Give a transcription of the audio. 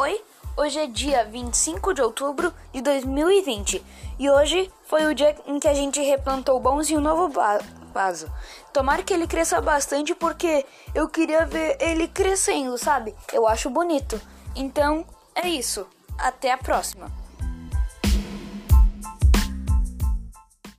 Oi, hoje é dia 25 de outubro de 2020 e hoje foi o dia em que a gente replantou o bonzinho novo vaso. Tomara que ele cresça bastante porque eu queria ver ele crescendo, sabe? Eu acho bonito. Então é isso. Até a próxima.